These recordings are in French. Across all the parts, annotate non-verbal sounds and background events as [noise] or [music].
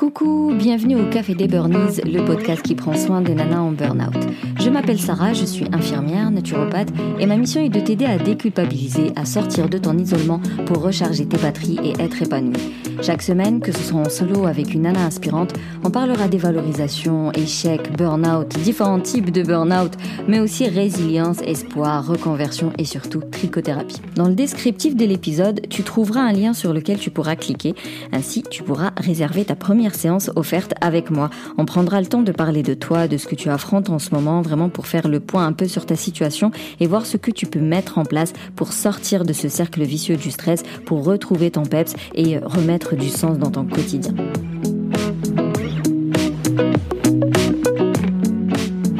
Coucou, bienvenue au Café des Burnies, le podcast qui prend soin des nanas en burn-out. Je m'appelle Sarah, je suis infirmière, naturopathe et ma mission est de t'aider à déculpabiliser, à sortir de ton isolement pour recharger tes batteries et être épanouie. Chaque semaine, que ce soit en solo avec une nana inspirante, on parlera des valorisations, échecs, burn-out, différents types de burn-out, mais aussi résilience, espoir, reconversion et surtout trichothérapie. Dans le descriptif de l'épisode, tu trouveras un lien sur lequel tu pourras cliquer. Ainsi, tu pourras réserver ta première séance offerte avec moi. On prendra le temps de parler de toi, de ce que tu affrontes en ce moment, vraiment pour faire le point un peu sur ta situation et voir ce que tu peux mettre en place pour sortir de ce cercle vicieux du stress, pour retrouver ton peps et remettre du sens dans ton quotidien.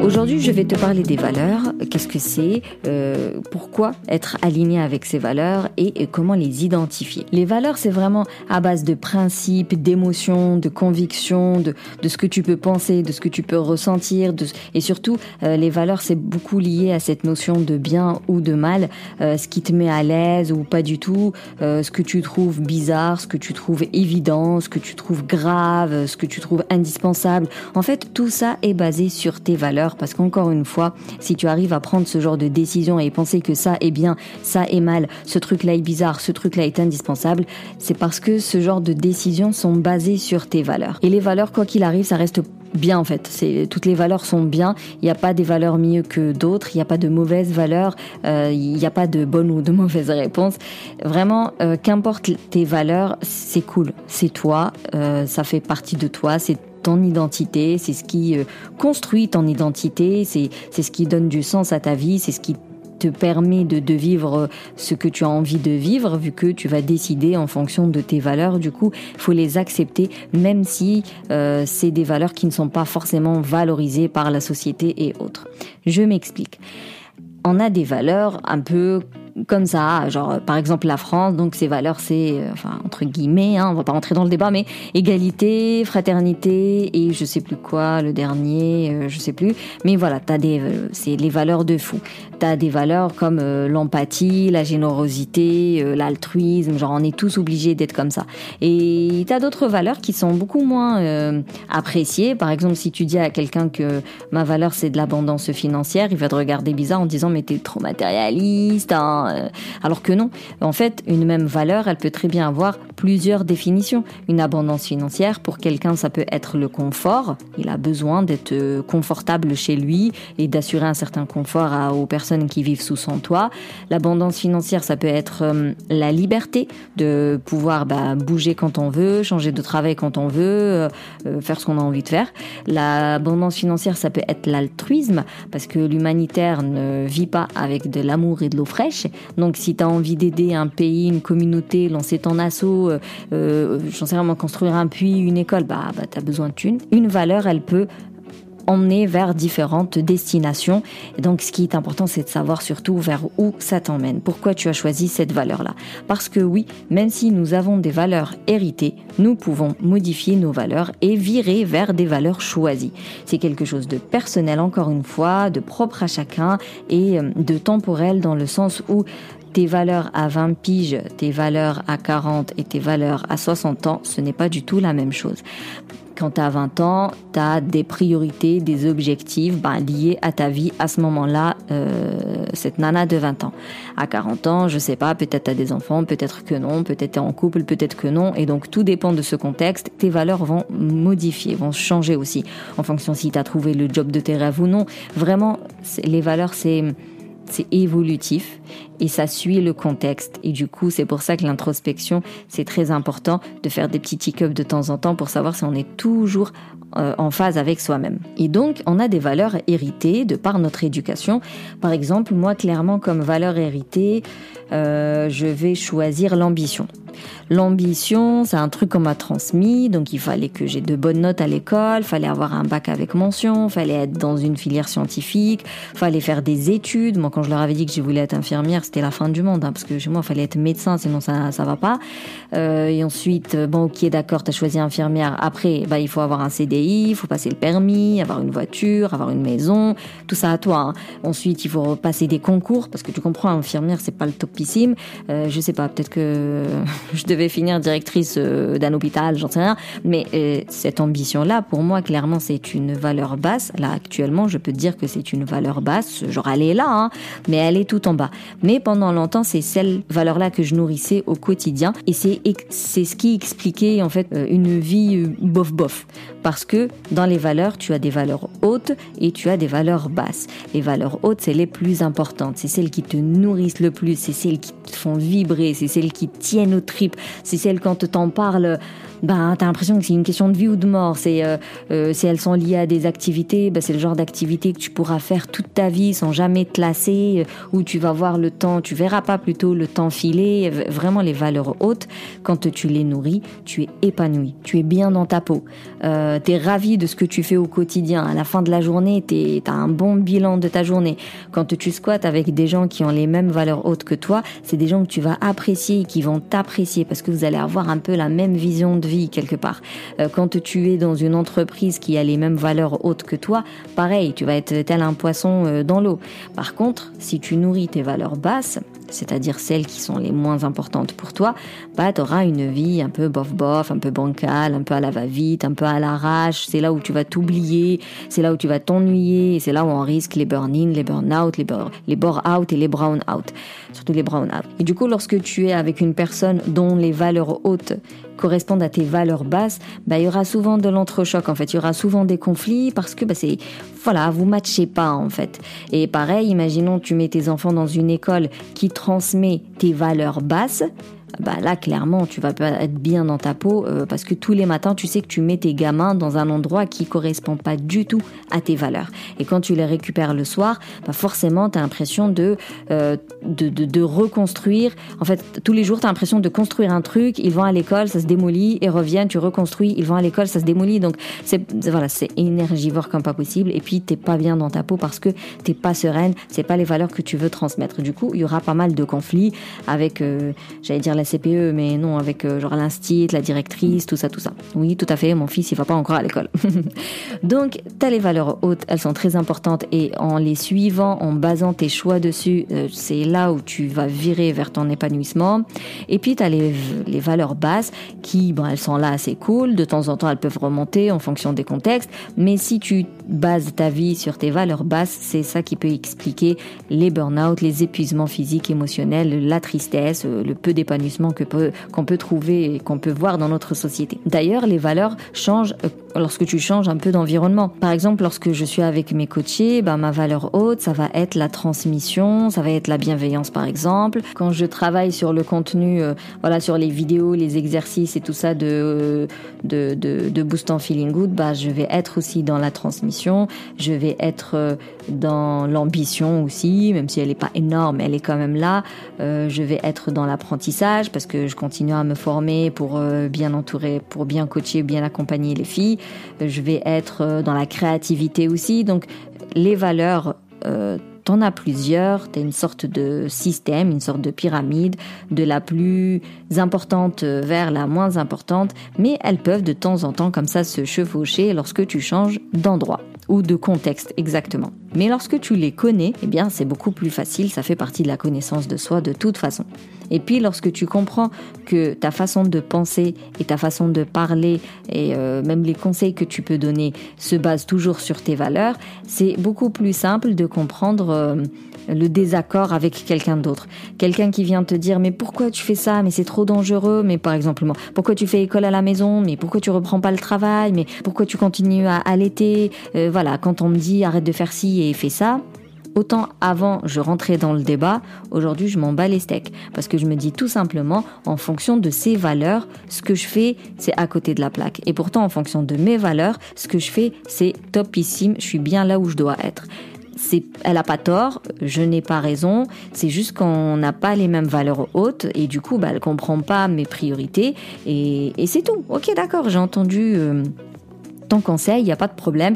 Aujourd'hui, je vais te parler des valeurs. Qu'est-ce que c'est euh, Pourquoi être aligné avec ces valeurs et, comment les identifier Les valeurs, c'est vraiment à base de principes, d'émotions, de convictions, de, de, ce que tu peux penser, de ce que tu peux ressentir, de, et surtout, euh, les valeurs, c'est beaucoup lié à cette notion de bien ou de mal, euh, ce qui te met à l'aise ou pas du tout, euh, ce que tu trouves bizarre, ce que tu trouves évident, ce que tu trouves grave, ce que tu trouves indispensable. En fait, tout ça est basé sur tes valeurs parce qu'encore une fois, si tu arrives à prendre ce genre de décision et penser que ça est bien, ça est mal, ce truc-là est bizarre, ce truc-là est indispensable, c'est parce que ce genre de décisions sont basées sur tes valeurs. Et les valeurs, quoi qu'il arrive, ça reste bien en fait. C'est toutes les valeurs sont bien. Il n'y a pas des valeurs mieux que d'autres. Il n'y a pas de mauvaises valeurs. Euh, il n'y a pas de bonnes ou de [laughs] mauvaises réponses. Vraiment, euh, qu'importe tes valeurs, c'est cool. C'est toi. Euh, ça fait partie de toi. C'est ton identité, c'est ce qui euh, construit ton identité, c'est ce qui donne du sens à ta vie, c'est ce qui te permet de, de, vivre ce que tu as envie de vivre, vu que tu vas décider en fonction de tes valeurs. Du coup, il faut les accepter, même si euh, c'est des valeurs qui ne sont pas forcément valorisées par la société et autres. Je m'explique. On a des valeurs un peu comme ça, genre par exemple la France, donc ses valeurs c'est, euh, enfin entre guillemets, hein, on va pas rentrer dans le débat, mais égalité, fraternité et je sais plus quoi, le dernier, euh, je sais plus, mais voilà, t'as des, euh, c'est les valeurs de fou. T'as des valeurs comme l'empathie, la générosité, l'altruisme, genre on est tous obligés d'être comme ça. Et t'as d'autres valeurs qui sont beaucoup moins appréciées. Par exemple, si tu dis à quelqu'un que ma valeur c'est de l'abondance financière, il va te regarder bizarre en disant mais t'es trop matérialiste. Hein euh, alors que non, en fait, une même valeur, elle peut très bien avoir plusieurs définitions. Une abondance financière, pour quelqu'un, ça peut être le confort. Il a besoin d'être euh, confortable chez lui et d'assurer un certain confort aux personnes qui vivent sous son toit. L'abondance financière, ça peut être euh, la liberté de pouvoir bah, bouger quand on veut, changer de travail quand on veut, faire ce qu'on a envie de faire. L'abondance financière, ça peut être l'altruisme, parce que l'humanitaire ne vit pas avec de l'amour et de l'eau fraîche. Donc si tu as envie d'aider un pays, une communauté, lancer ton assaut, euh, euh, j'en sais vraiment construire un puits, une école, bah, bah tu as besoin de thunes. Une valeur, elle peut emmener vers différentes destinations. Et donc, ce qui est important, c'est de savoir surtout vers où ça t'emmène. Pourquoi tu as choisi cette valeur-là? Parce que oui, même si nous avons des valeurs héritées, nous pouvons modifier nos valeurs et virer vers des valeurs choisies. C'est quelque chose de personnel, encore une fois, de propre à chacun et euh, de temporel dans le sens où tes valeurs à 20 piges, tes valeurs à 40 et tes valeurs à 60 ans, ce n'est pas du tout la même chose. Quand tu as 20 ans, tu as des priorités, des objectifs ben, liés à ta vie à ce moment-là, euh, cette nana de 20 ans. À 40 ans, je sais pas, peut-être tu as des enfants, peut-être que non, peut-être tu es en couple, peut-être que non. Et donc tout dépend de ce contexte. Tes valeurs vont modifier, vont changer aussi en fonction si tu as trouvé le job de tes rêves ou non. Vraiment, les valeurs, c'est c'est évolutif et ça suit le contexte. Et du coup, c'est pour ça que l'introspection, c'est très important de faire des petits tick-ups de temps en temps pour savoir si on est toujours euh, en phase avec soi-même. Et donc, on a des valeurs héritées de par notre éducation. Par exemple, moi, clairement, comme valeur héritée, euh, je vais choisir l'ambition. L'ambition, c'est un truc qu'on m'a transmis, donc il fallait que j'ai de bonnes notes à l'école, fallait avoir un bac avec mention, fallait être dans une filière scientifique, fallait faire des études. Moi, quand je leur avais dit que je voulais être infirmière, c'était la fin du monde, hein, parce que chez moi, il fallait être médecin, sinon ça ça va pas. Euh, et ensuite, bon, ok, d'accord, t'as choisi infirmière. Après, bah, il faut avoir un CDI, il faut passer le permis, avoir une voiture, avoir une maison, tout ça à toi. Hein. Ensuite, il faut passer des concours, parce que tu comprends, infirmière, c'est pas le topissime. Euh, je sais pas, peut-être que je devais finir directrice euh, d'un hôpital, j'en sais rien. Mais euh, cette ambition-là, pour moi, clairement, c'est une valeur basse. Là, actuellement, je peux dire que c'est une valeur basse. Genre, elle est là, hein, mais elle est tout en bas. Mais pendant longtemps, c'est celle valeur-là que je nourrissais au quotidien. Et c'est c'est ce qui expliquait en fait euh, une vie bof bof. Parce que dans les valeurs, tu as des valeurs hautes et tu as des valeurs basses. Les valeurs hautes, c'est les plus importantes. C'est celles qui te nourrissent le plus. C'est celles qui te font vibrer. C'est celles qui tiennent aux tripes. C'est celles quand t'en parles ben t'as l'impression que c'est une question de vie ou de mort. C'est euh, euh, si elles sont liées à des activités, ben, c'est le genre d'activité que tu pourras faire toute ta vie sans jamais te lasser, euh, où tu vas voir le temps, tu verras pas plutôt le temps filer. Vraiment les valeurs hautes, quand tu les nourris, tu es épanoui, tu es bien dans ta peau, euh, t'es ravi de ce que tu fais au quotidien. À la fin de la journée, t'as un bon bilan de ta journée. Quand tu squattes avec des gens qui ont les mêmes valeurs hautes que toi, c'est des gens que tu vas apprécier, qui vont t'apprécier parce que vous allez avoir un peu la même vision de quelque part. Euh, quand tu es dans une entreprise qui a les mêmes valeurs hautes que toi, pareil, tu vas être tel un poisson euh, dans l'eau. Par contre, si tu nourris tes valeurs basses, c'est-à-dire celles qui sont les moins importantes pour toi, bah, tu auras une vie un peu bof-bof, un peu bancale, un peu à la va-vite, un peu à l'arrache. C'est là où tu vas t'oublier, c'est là où tu vas t'ennuyer, c'est là où on risque les burn-in, les burn-out, les, les bore-out et les brown-out. Surtout les brown-out. Et du coup, lorsque tu es avec une personne dont les valeurs hautes correspondent à tes valeurs basses, bah, il y aura souvent de l'entrechoc en fait. Il y aura souvent des conflits parce que bah, c'est voilà, vous matchez pas en fait. Et pareil, imaginons tu mets tes enfants dans une école qui transmet tes valeurs basses bah là clairement tu vas pas être bien dans ta peau euh, parce que tous les matins tu sais que tu mets tes gamins dans un endroit qui correspond pas du tout à tes valeurs. Et quand tu les récupères le soir bah forcément tu as l'impression de, euh, de, de, de reconstruire. En fait tous les jours tu as l'impression de construire un truc ils vont à l'école ça se démolit et reviennent tu reconstruis ils vont à l'école ça se démolit. Donc c'est voilà c'est énergivore comme pas possible. Et puis t'es pas bien dans ta peau parce que t'es pas sereine c'est pas les valeurs que tu veux transmettre. Du coup il y aura pas mal de conflits avec euh, j'allais dire la CPE, mais non, avec euh, genre l'instit, la directrice, tout ça, tout ça. Oui, tout à fait, mon fils, il va pas encore à l'école. [laughs] Donc, tu as les valeurs hautes, elles sont très importantes et en les suivant, en basant tes choix dessus, euh, c'est là où tu vas virer vers ton épanouissement. Et puis, tu as les, les valeurs basses qui, elles sont là assez cool, de temps en temps, elles peuvent remonter en fonction des contextes, mais si tu bases ta vie sur tes valeurs basses, c'est ça qui peut expliquer les burn-out, les épuisements physiques, émotionnels, la tristesse, euh, le peu d'épanouissement qu'on peut trouver et qu'on peut voir dans notre société. D'ailleurs, les valeurs changent lorsque tu changes un peu d'environnement. Par exemple, lorsque je suis avec mes coachés, ben, ma valeur haute, ça va être la transmission, ça va être la bienveillance par exemple. Quand je travaille sur le contenu, euh, voilà, sur les vidéos, les exercices et tout ça de, de, de, de Boost en Feeling Good, bah, je vais être aussi dans la transmission, je vais être euh, dans l'ambition aussi, même si elle n'est pas énorme, elle est quand même là. Euh, je vais être dans l'apprentissage parce que je continue à me former pour euh, bien entourer, pour bien coacher, bien accompagner les filles. Euh, je vais être dans la créativité aussi. Donc les valeurs t'en as plusieurs, t'as une sorte de système, une sorte de pyramide, de la plus importante vers la moins importante, mais elles peuvent de temps en temps comme ça se chevaucher lorsque tu changes d'endroit ou de contexte exactement. Mais lorsque tu les connais, eh bien c'est beaucoup plus facile, ça fait partie de la connaissance de soi de toute façon. Et puis lorsque tu comprends que ta façon de penser et ta façon de parler et euh, même les conseils que tu peux donner se basent toujours sur tes valeurs, c'est beaucoup plus simple de comprendre euh, le désaccord avec quelqu'un d'autre. Quelqu'un qui vient te dire mais pourquoi tu fais ça? Mais c'est trop dangereux. Mais par exemple pourquoi tu fais école à la maison? Mais pourquoi tu reprends pas le travail? Mais pourquoi tu continues à allaiter euh, Voilà, quand on me dit arrête de faire ci et fais ça, Autant avant je rentrais dans le débat, aujourd'hui je m'en bats les steaks. Parce que je me dis tout simplement, en fonction de ces valeurs, ce que je fais, c'est à côté de la plaque. Et pourtant, en fonction de mes valeurs, ce que je fais, c'est topissime, je suis bien là où je dois être. C'est, elle a pas tort, je n'ai pas raison, c'est juste qu'on n'a pas les mêmes valeurs hautes et du coup, bah, elle comprend pas mes priorités et, c'est tout. Ok, d'accord, j'ai entendu euh, ton conseil, il n'y a pas de problème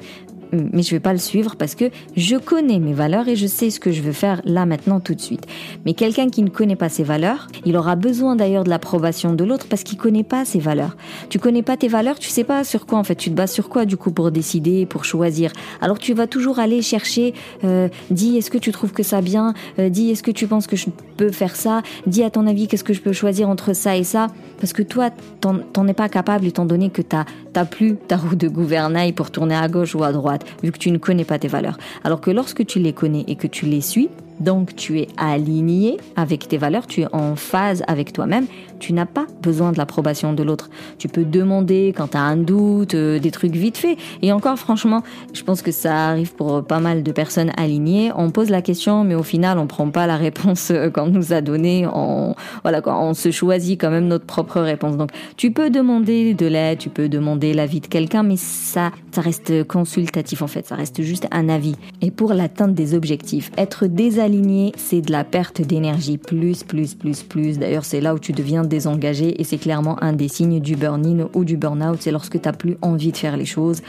mais je vais pas le suivre parce que je connais mes valeurs et je sais ce que je veux faire là maintenant tout de suite. Mais quelqu'un qui ne connaît pas ses valeurs, il aura besoin d'ailleurs de l'approbation de l'autre parce qu'il connaît pas ses valeurs. Tu connais pas tes valeurs, tu sais pas sur quoi en fait, tu te bases sur quoi du coup pour décider, pour choisir. Alors tu vas toujours aller chercher, euh, dis est-ce que tu trouves que ça bien, euh, dis est-ce que tu penses que je peux faire ça, dis à ton avis qu'est-ce que je peux choisir entre ça et ça, parce que toi t'en es pas capable étant donné que t'as plus ta roue de gouvernail pour tourner à gauche ou à droite, vu que tu ne connais pas tes valeurs. Alors que lorsque tu les connais et que tu les suis, donc tu es aligné avec tes valeurs, tu es en phase avec toi-même, tu n'as pas besoin de l'approbation de l'autre. Tu peux demander quand tu as un doute, euh, des trucs vite fait. Et encore franchement, je pense que ça arrive pour pas mal de personnes alignées. On pose la question, mais au final, on prend pas la réponse euh, qu'on nous a donnée. On, voilà, on se choisit quand même notre propre réponse. Donc, tu peux demander de l'aide, tu peux demander l'avis de quelqu'un, mais ça, ça reste consultatif en fait. Ça reste juste un avis. Et pour l'atteinte des objectifs, être désaligné, c'est de la perte d'énergie plus, plus, plus, plus. D'ailleurs, c'est là où tu deviens désengagé et c'est clairement un des signes du burn-in ou du burn-out. C'est lorsque tu n'as plus envie de faire les choses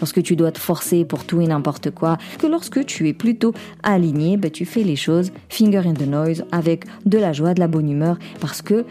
lorsque tu dois te forcer pour tout et n'importe quoi, que lorsque tu es plutôt aligné, ben, tu fais les choses finger in the noise avec de la joie, de la bonne humeur, parce que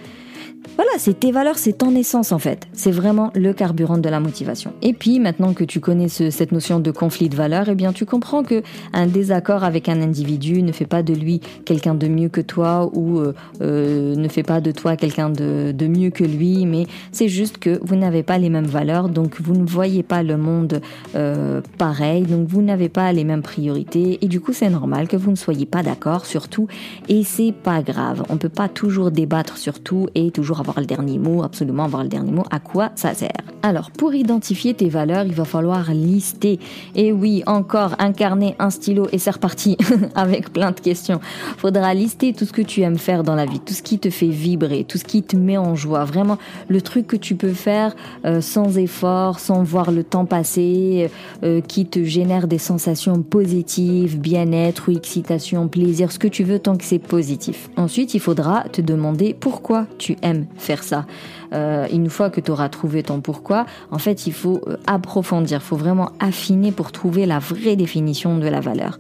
voilà, c'est tes valeurs, c'est ton essence en fait. C'est vraiment le carburant de la motivation. Et puis maintenant que tu connais cette notion de conflit de valeurs, eh bien tu comprends que un désaccord avec un individu ne fait pas de lui quelqu'un de mieux que toi ou euh, euh, ne fait pas de toi quelqu'un de, mieux que lui, mais c'est juste que vous n'avez pas les mêmes valeurs, donc vous ne voyez pas le monde euh, pareil, donc vous n'avez pas les mêmes priorités et du coup c'est normal que vous ne soyez pas d'accord sur tout et c'est pas grave. On peut pas toujours débattre sur tout et toujours avoir le dernier mot, absolument avoir le dernier mot. À quoi ça sert Alors, pour identifier tes valeurs, il va falloir lister. Et oui, encore incarner un stylo et c'est reparti [laughs] avec plein de questions. Faudra lister tout ce que tu aimes faire dans la vie, tout ce qui te fait vibrer, tout ce qui te met en joie. Vraiment, le truc que tu peux faire euh, sans effort, sans voir le temps passer, euh, qui te génère des sensations positives, bien-être ou excitation, plaisir, ce que tu veux tant que c'est positif. Ensuite, il faudra te demander pourquoi tu aimes faire ça. Euh, une fois que tu auras trouvé ton pourquoi, en fait, il faut euh, approfondir, il faut vraiment affiner pour trouver la vraie définition de la valeur.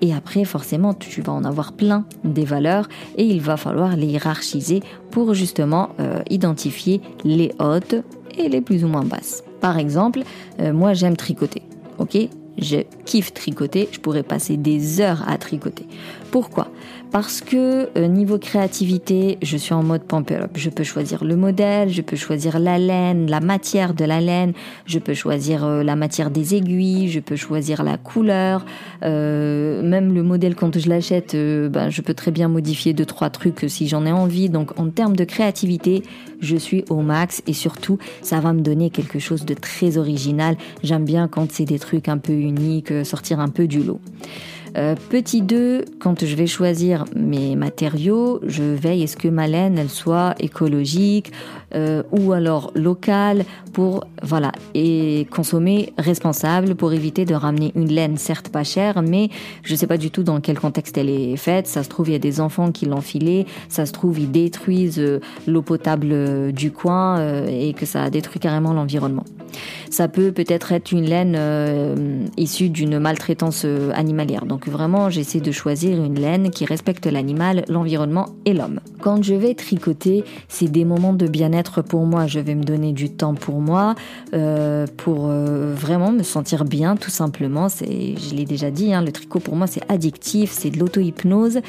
Et après, forcément, tu vas en avoir plein des valeurs et il va falloir les hiérarchiser pour justement euh, identifier les hautes et les plus ou moins basses. Par exemple, moi j'aime tricoter. Ok, je kiffe tricoter, je pourrais passer des heures à tricoter. Pourquoi? Parce que euh, niveau créativité, je suis en mode pump up. Je peux choisir le modèle, je peux choisir la laine, la matière de la laine, je peux choisir euh, la matière des aiguilles, je peux choisir la couleur, euh, même le modèle quand je l'achète, ben, je peux très bien modifier deux trois trucs si j'en ai envie. Donc en termes de créativité, je suis au max et surtout ça va me donner quelque chose de très original. J'aime bien quand c'est des trucs un peu uniques, sortir un peu du lot. Euh, petit 2, quand je vais choisir mes matériaux, je veille est ce que ma laine elle soit écologique euh, ou alors locale pour voilà et consommer responsable pour éviter de ramener une laine certes pas chère mais je sais pas du tout dans quel contexte elle est faite. Ça se trouve il y a des enfants qui l'ont filée, ça se trouve ils détruisent euh, l'eau potable du coin et que ça détruit carrément l'environnement. Ça peut peut-être être une laine issue d'une maltraitance animalière. Donc vraiment, j'essaie de choisir une laine qui respecte l'animal, l'environnement et l'homme. Quand je vais tricoter, c'est des moments de bien-être pour moi. Je vais me donner du temps pour moi, euh, pour euh, vraiment me sentir bien, tout simplement. C'est, je l'ai déjà dit, hein, le tricot pour moi c'est addictif, c'est de l'auto-hypnose.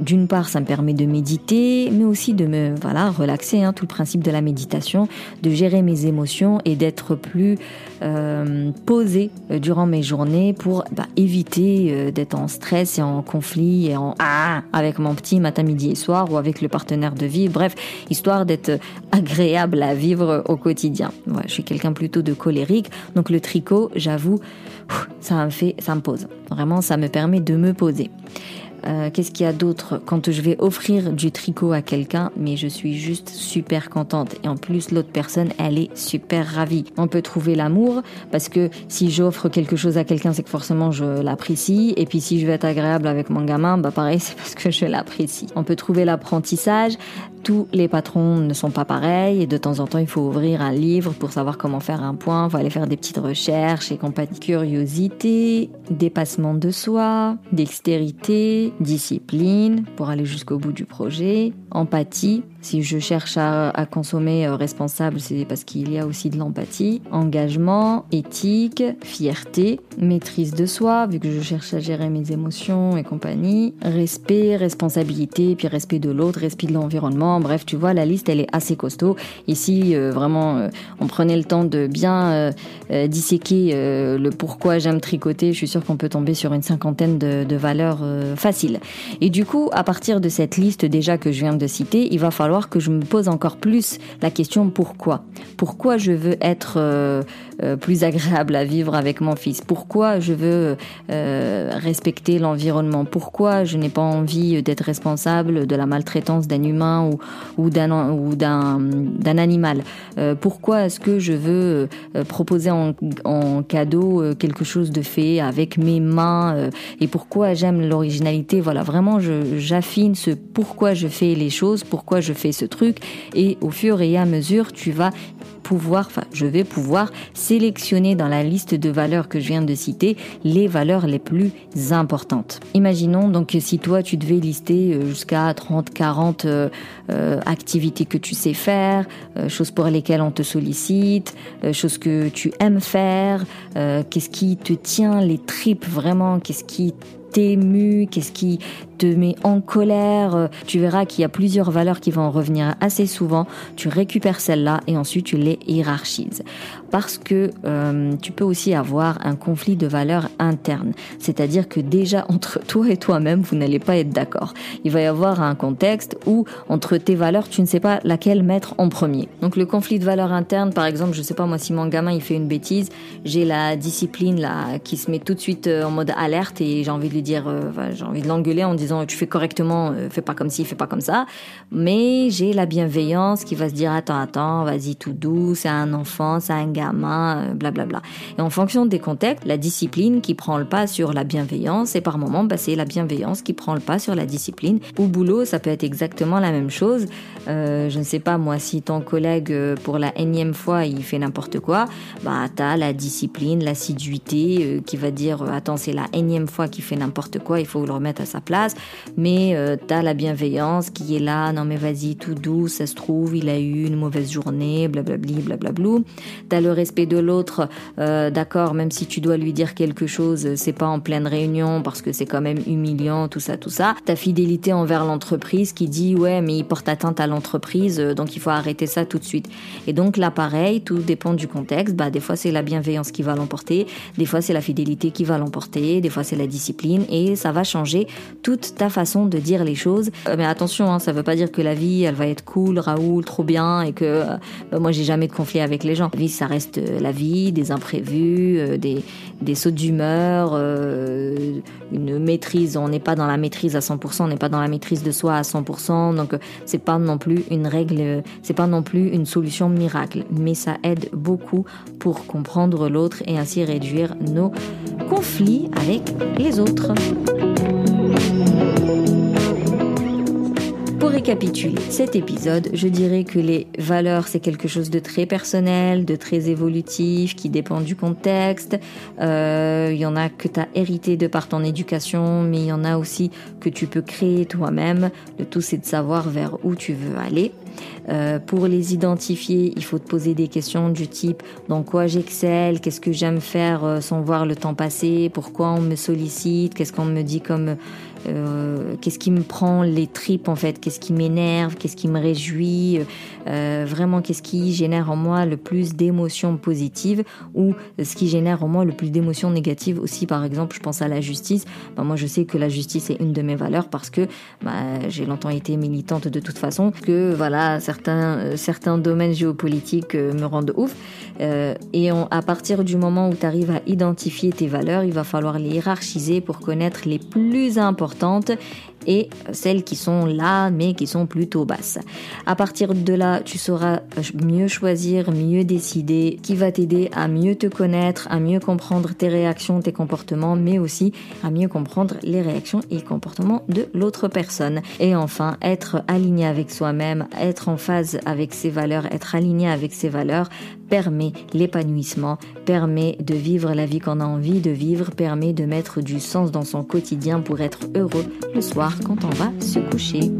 D'une part, ça me permet de méditer, mais aussi de me voilà relaxer. Hein, tout le principe de la méditation, de gérer mes émotions et d'être plus euh, posé euh, durant mes journées pour bah, éviter euh, d'être en stress et en conflit et en ah avec mon petit matin, midi et soir ou avec le partenaire de vie. Bref, histoire d'être agréable à vivre au quotidien. Je suis quelqu'un plutôt de colérique, donc le tricot, j'avoue, ça me fait, ça me pose. Vraiment, ça me permet de me poser. Euh, qu'est-ce qu'il y a d'autre Quand je vais offrir du tricot à quelqu'un, mais je suis juste super contente. Et en plus, l'autre personne, elle est super ravie. On peut trouver l'amour parce que si j'offre quelque chose à quelqu'un, c'est que forcément je l'apprécie. Et puis si je veux être agréable avec mon gamin, bah pareil, [laughs] c'est parce que je l'apprécie. On peut trouver l'apprentissage tous les patrons ne sont pas pareils et de temps en temps il faut ouvrir un livre pour savoir comment faire un point, il faut aller faire des petites recherches et compagnie. Curiosité, dépassement de soi, dextérité, discipline pour aller jusqu'au bout du projet, empathie. Si je cherche à, consommer euh, responsable, c'est parce qu'il y a aussi de l'empathie. Engagement, éthique, fierté, maîtrise de soi, vu que je cherche à gérer mes émotions et compagnie. Respect, responsabilité, puis respect de l'autre, respect de l'environnement. Bref, tu vois, la liste, elle est assez costaud. Ici, euh, vraiment, euh, on prenait le temps de bien disséquer le pourquoi j'aime tricoter. Je suis sûre qu'on peut tomber sur une cinquantaine de valeurs faciles. Et du coup, à partir de cette liste déjà que je viens de citer, il va falloir que je me pose encore plus la question pourquoi? Pourquoi je veux être euh, euh, plus agréable à vivre avec mon fils? Pourquoi je veux euh, respecter l'environnement? Pourquoi je n'ai pas envie d'être responsable de la maltraitance d'un humain ou, ou d'un animal? Pourquoi est-ce que je veux proposer en, en cadeau quelque chose de fait avec mes mains Et pourquoi j'aime l'originalité? Voilà, vraiment, j'affine ce pourquoi je fais les choses, pourquoi je fais ce truc, et au fur et à mesure, tu vas pouvoir, enfin, je vais pouvoir sélectionner dans la liste de valeurs que je viens de citer les valeurs les plus importantes. Imaginons donc que si toi tu devais lister euh, jusqu'à 30, 40 euh, euh, activités que tu sais faire, choses pour lesquelles on te sollicite, choses que tu aimes faire, qu'est-ce qui te tient les tripes vraiment, qu'est-ce qui t'ému, qu'est-ce qui te en colère. Tu verras qu'il y a plusieurs valeurs qui vont revenir assez souvent. Tu récupères celles-là et ensuite tu les hiérarchises. Parce que euh, tu peux aussi avoir un conflit de valeurs interne. C'est-à-dire que déjà [laughs] entre toi et toi-même, vous n'allez pas être d'accord. Il va y avoir un contexte où entre tes valeurs, tu ne sais pas laquelle mettre en premier. Donc le conflit de valeurs interne, par exemple, je sais pas moi si mon gamin il fait une bêtise, j'ai la discipline là qui se met tout de suite euh, en mode alerte et j'ai envie de lui dire, euh, j'ai envie de l'engueuler en disant tu fais correctement, fais pas comme ci, fais pas comme ça. Mais j'ai la bienveillance qui va se dire attends attends, vas-y tout doux, c'est un enfant, c'est un gars main, blablabla. Euh, et en fonction des contextes, la discipline qui prend le pas sur la bienveillance, et par moment, bah, c'est la bienveillance qui prend le pas sur la discipline. Au boulot, ça peut être exactement la même chose. Euh, je ne sais pas, moi, si ton collègue, euh, pour la énième fois, il fait n'importe quoi, bah, t'as la discipline, l'assiduité qui va dire, attends, c'est la énième fois qu'il fait n'importe quoi, il faut le remettre à sa place. Mais t'as la bienveillance qui est là, non mais vas-y, tout doux, ça se trouve, il a eu une mauvaise journée, blablabli, blablablou. T'as le respect de l'autre, euh, d'accord, même si tu dois lui dire quelque chose, c'est pas en pleine réunion parce que c'est quand même humiliant, tout ça, tout ça. Ta fidélité envers l'entreprise qui dit ouais, mais il porte atteinte à l'entreprise, euh, donc il faut arrêter ça tout de suite. Et donc là, pareil, tout dépend du contexte. Bah, des fois c'est la bienveillance qui va l'emporter, des fois c'est la fidélité qui va l'emporter, des fois c'est la discipline, et ça va changer ta façon de dire les choses. Euh, mais attention, hein, ça veut pas dire que la vie, elle va être cool, Raoul, trop bien, et que bah, moi j'ai jamais de conflit avec les gens. La vie, ça reste la vie, des imprévus, euh, des, des sauts d'humeur, euh, une maîtrise. On n'est pas dans la maîtrise à 100%, on n'est pas dans la maîtrise de soi à 100%. Donc c'est pas non plus une règle, c'est pas non plus une solution miracle, mais ça aide beaucoup pour comprendre l'autre et ainsi réduire nos conflits avec les autres. Pour récapituler cet épisode, je dirais que les valeurs, c'est quelque chose de très personnel, de très évolutif, qui dépend du contexte. Euh, il y en a que tu as hérité de par ton éducation, mais il y en a aussi que tu peux créer toi-même. Le tout, c'est de savoir vers où tu veux aller. Euh, pour les identifier, il faut te poser des questions du type dans quoi j'excelle, qu'est-ce que j'aime faire euh, sans voir le temps passer, pourquoi on me sollicite, qu'est-ce qu'on me dit comme euh, qu'est-ce qui me prend les tripes en fait, qu'est-ce qui m'énerve, qu'est-ce qui me réjouit, euh, vraiment qu'est-ce qui génère en moi le plus d'émotions positives ou ce qui génère en moi le plus d'émotions négatives aussi? Par exemple, je pense à la justice. Ben, moi, je sais que la justice est une de mes valeurs parce que bah, j'ai longtemps été militante de toute façon. Que voilà, certains, certains domaines géopolitiques me rendent ouf. et à partir du moment où tu arrives à identifier tes valeurs, il va falloir les hiérarchiser pour connaître les plus importantes et celles qui sont là mais qui sont plutôt basses. À partir de là, tu sauras mieux choisir, mieux décider, qui va t'aider à mieux te connaître, à mieux comprendre tes réactions, tes comportements, mais aussi à mieux comprendre les réactions et comportements de l'autre personne. Et enfin, être aligné avec soi-même, être en phase avec ses valeurs, être aligné avec ses valeurs permet l'épanouissement, permet de vivre la vie qu'on a envie de vivre, permet de mettre du sens dans son quotidien pour être heureux le soir quand on va se coucher.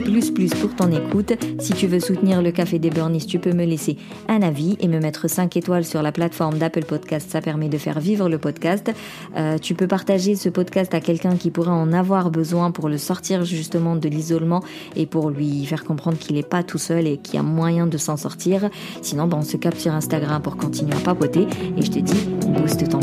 Plus plus pour ton écoute. Si tu veux soutenir le Café des Burnies, tu peux me laisser un avis et me mettre 5 étoiles sur la plateforme d'Apple Podcast. Ça permet de faire vivre le podcast. Euh, tu peux partager ce podcast à quelqu'un qui pourrait en avoir besoin pour le sortir justement de l'isolement et pour lui faire comprendre qu'il n'est pas tout seul et qu'il y a moyen de s'en sortir. Sinon, ben, on se capte sur Instagram pour continuer à papoter. Et je te dis, booste ton